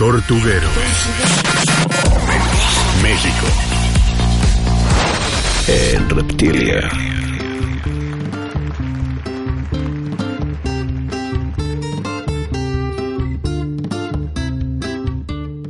Tortuguero. México. En Reptilia.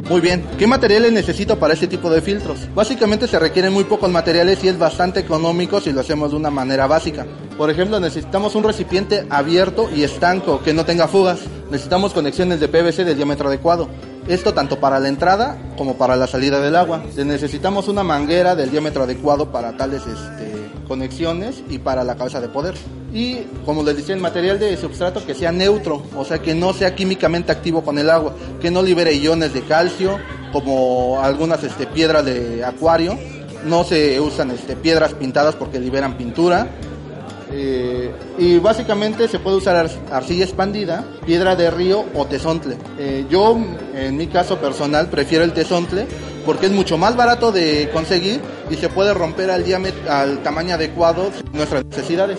Muy bien, ¿qué materiales necesito para este tipo de filtros? Básicamente se requieren muy pocos materiales y es bastante económico si lo hacemos de una manera básica. Por ejemplo, necesitamos un recipiente abierto y estanco que no tenga fugas. Necesitamos conexiones de PVC de diámetro adecuado. Esto tanto para la entrada como para la salida del agua. Necesitamos una manguera del diámetro adecuado para tales este, conexiones y para la cabeza de poder. Y como les decía, el material de substrato que sea neutro, o sea que no sea químicamente activo con el agua, que no libere iones de calcio, como algunas este, piedras de acuario. No se usan este, piedras pintadas porque liberan pintura eh, y básicamente se puede usar arcilla expandida, piedra de río o tesontle. Eh, yo, en mi caso personal, prefiero el tesontle porque es mucho más barato de conseguir y se puede romper al, al tamaño adecuado de nuestras necesidades.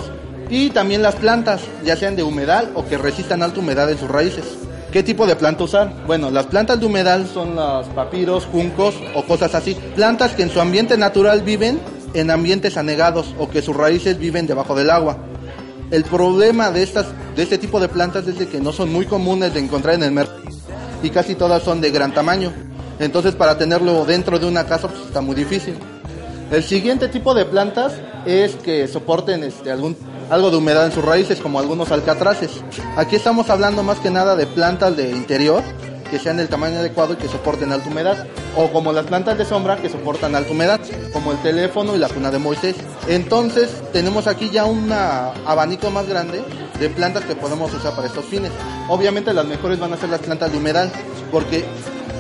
Y también las plantas, ya sean de humedal o que resistan alta humedad en sus raíces. ¿Qué tipo de planta usar? Bueno, las plantas de humedal son los papiros, juncos o cosas así. Plantas que en su ambiente natural viven en ambientes anegados o que sus raíces viven debajo del agua. El problema de, estas, de este tipo de plantas es que no son muy comunes de encontrar en el mercado y casi todas son de gran tamaño. Entonces para tenerlo dentro de una casa pues, está muy difícil. El siguiente tipo de plantas es que soporten este, algún, algo de humedad en sus raíces, como algunos alcatraces. Aquí estamos hablando más que nada de plantas de interior que sean del tamaño adecuado y que soporten alta humedad. O como las plantas de sombra que soportan alta humedad, como el teléfono y la cuna de Moisés. Entonces tenemos aquí ya un abanico más grande de plantas que podemos usar para estos fines. Obviamente las mejores van a ser las plantas de humedad, porque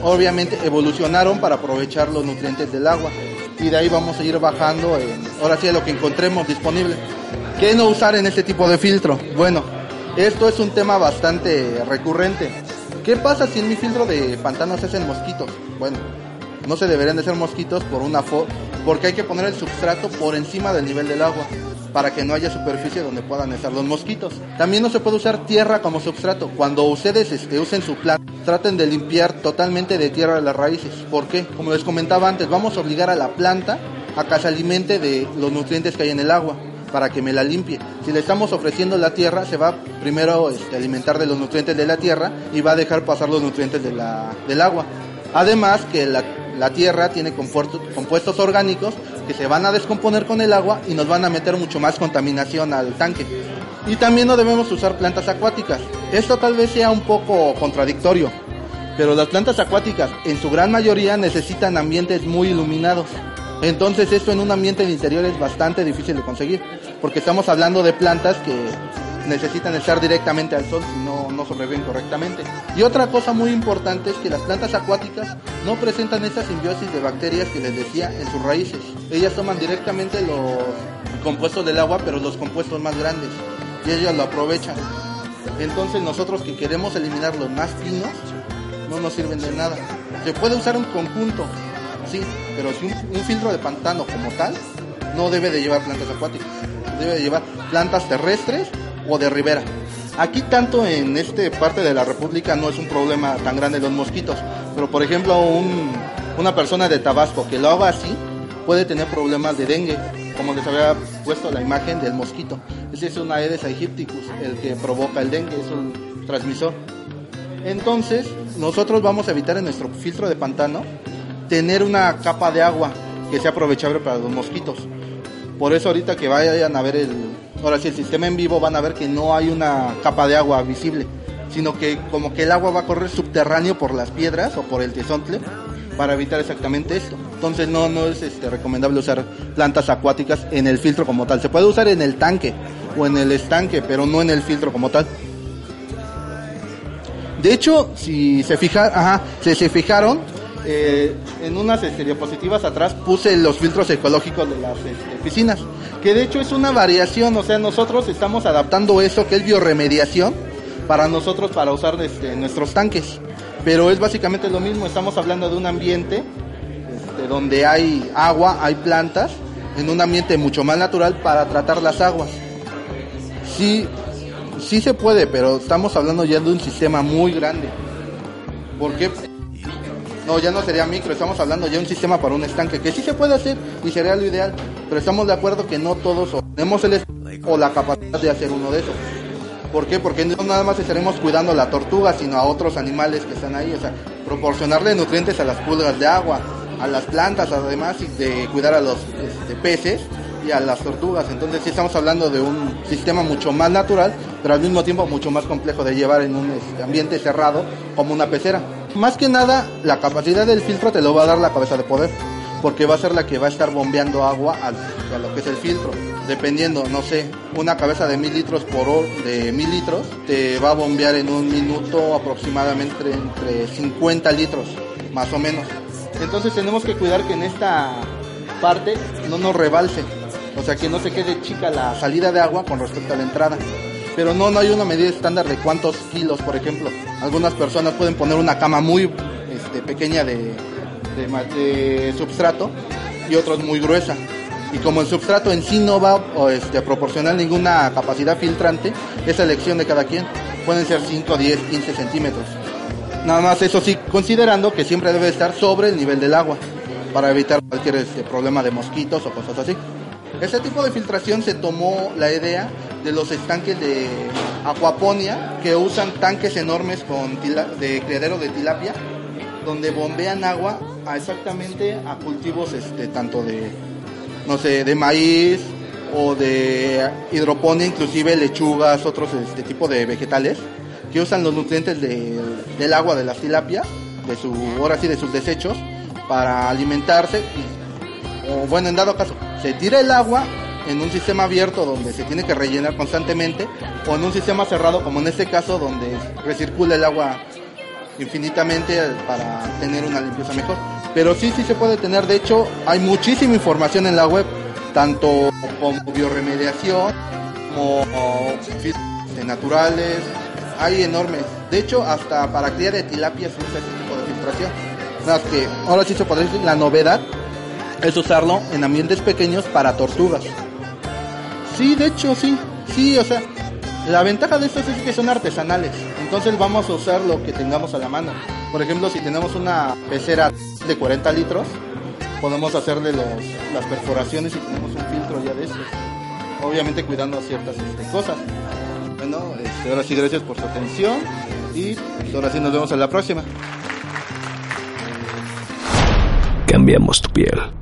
obviamente evolucionaron para aprovechar los nutrientes del agua. Y de ahí vamos a ir bajando, en, ahora sí, lo que encontremos disponible. ¿Qué no usar en este tipo de filtro? Bueno, esto es un tema bastante recurrente. ¿Qué pasa si en mi filtro de pantano se hacen mosquitos? Bueno, no se deberían de ser mosquitos por una fo porque hay que poner el substrato por encima del nivel del agua para que no haya superficie donde puedan estar los mosquitos. También no se puede usar tierra como substrato. Cuando ustedes este, usen su planta, traten de limpiar totalmente de tierra las raíces. ¿Por qué? Como les comentaba antes, vamos a obligar a la planta a que se alimente de los nutrientes que hay en el agua para que me la limpie. Si le estamos ofreciendo la tierra, se va primero este, alimentar de los nutrientes de la tierra y va a dejar pasar los nutrientes del agua. Además que la, la tierra tiene compuestos orgánicos que se van a descomponer con el agua y nos van a meter mucho más contaminación al tanque. Y también no debemos usar plantas acuáticas. Esto tal vez sea un poco contradictorio, pero las plantas acuáticas en su gran mayoría necesitan ambientes muy iluminados. Entonces esto en un ambiente de interior es bastante difícil de conseguir, porque estamos hablando de plantas que necesitan estar directamente al sol si no, no sobreviven correctamente. Y otra cosa muy importante es que las plantas acuáticas no presentan esa simbiosis de bacterias que les decía en sus raíces. Ellas toman directamente los compuestos del agua, pero los compuestos más grandes, y ellas lo aprovechan. Entonces nosotros que queremos eliminar los más finos, no nos sirven de nada. Se puede usar un conjunto, sí, pero si un, filtro de pantano como tal no debe de llevar plantas acuáticas, debe de llevar plantas terrestres o de ribera. Aquí tanto en esta parte de la República no es un problema tan grande los mosquitos, pero por ejemplo una persona de Tabasco que lo haga así puede tener problemas de dengue, como les había puesto la imagen del mosquito. Ese es un Aedes aegypticus, el que provoca el dengue, es un transmisor. Entonces, nosotros vamos a evitar en nuestro filtro de pantano tener una capa de agua que sea aprovechable para los mosquitos. Por eso ahorita que vayan a ver el, ahora sí el sistema en vivo van a ver que no hay una capa de agua visible, sino que como que el agua va a correr subterráneo por las piedras o por el tesontle para evitar exactamente esto. Entonces no, no es este, recomendable usar plantas acuáticas en el filtro como tal. Se puede usar en el tanque o en el estanque, pero no en el filtro como tal. De hecho, si se, fija, ajá, si se fijaron, eh, en unas este, diapositivas atrás puse los filtros ecológicos de las este, piscinas, que de hecho es una variación, o sea, nosotros estamos adaptando eso que es bioremediación para nosotros para usar este, nuestros tanques, pero es básicamente lo mismo, estamos hablando de un ambiente este, donde hay agua, hay plantas, en un ambiente mucho más natural para tratar las aguas. Sí, sí se puede, pero estamos hablando ya de un sistema muy grande. ¿Por qué? No, ya no sería micro, estamos hablando ya de un sistema para un estanque, que sí se puede hacer y sería lo ideal, pero estamos de acuerdo que no todos tenemos el o la capacidad de hacer uno de esos. ¿Por qué? Porque no nada más estaremos cuidando a la tortuga, sino a otros animales que están ahí, o sea, proporcionarle nutrientes a las pulgas de agua, a las plantas, además y de cuidar a los este, peces y a las tortugas. Entonces sí estamos hablando de un sistema mucho más natural, pero al mismo tiempo mucho más complejo de llevar en un este, ambiente cerrado como una pecera. Más que nada, la capacidad del filtro te lo va a dar la cabeza de poder, porque va a ser la que va a estar bombeando agua a lo que es el filtro. Dependiendo, no sé, una cabeza de mil litros por hora, de mil litros, te va a bombear en un minuto aproximadamente entre 50 litros, más o menos. Entonces tenemos que cuidar que en esta parte no nos rebalse, o sea que no se quede chica la salida de agua con respecto a la entrada. Pero no, no hay una medida estándar de cuántos kilos, por ejemplo. Algunas personas pueden poner una cama muy este, pequeña de, de de substrato y otros muy gruesa. Y como el substrato en sí no va o, este, a proporcionar ninguna capacidad filtrante, es elección de cada quien. Pueden ser 5, 10, 15 centímetros. Nada más eso sí, considerando que siempre debe estar sobre el nivel del agua para evitar cualquier este, problema de mosquitos o cosas así. Este tipo de filtración se tomó la idea de los estanques de acuaponia que usan tanques enormes con tila- de criadero de tilapia donde bombean agua a exactamente a cultivos este tanto de no sé de maíz o de hidroponía inclusive lechugas otros este tipo de vegetales que usan los nutrientes de- del agua de las tilapias de su ahora sí de sus desechos para alimentarse y o bueno, en dado caso, se tira el agua en un sistema abierto donde se tiene que rellenar constantemente o en un sistema cerrado como en este caso donde recircula el agua infinitamente para tener una limpieza mejor. Pero sí, sí se puede tener, de hecho hay muchísima información en la web, tanto como bioremediación, como filtros naturales, hay enormes. De hecho, hasta para cría de tilapia se usa ese tipo de filtración. Nada que ahora sí se podría decir la novedad es usarlo en ambientes pequeños para tortugas. Sí, de hecho, sí. Sí, o sea, la ventaja de estos es que son artesanales. Entonces vamos a usar lo que tengamos a la mano. Por ejemplo, si tenemos una pecera de 40 litros, podemos hacerle los, las perforaciones y tenemos un filtro ya de estos. Obviamente cuidando ciertas este, cosas. Bueno, este, ahora sí, gracias por su atención. Y pues, ahora sí nos vemos en la próxima. Cambiamos tu piel.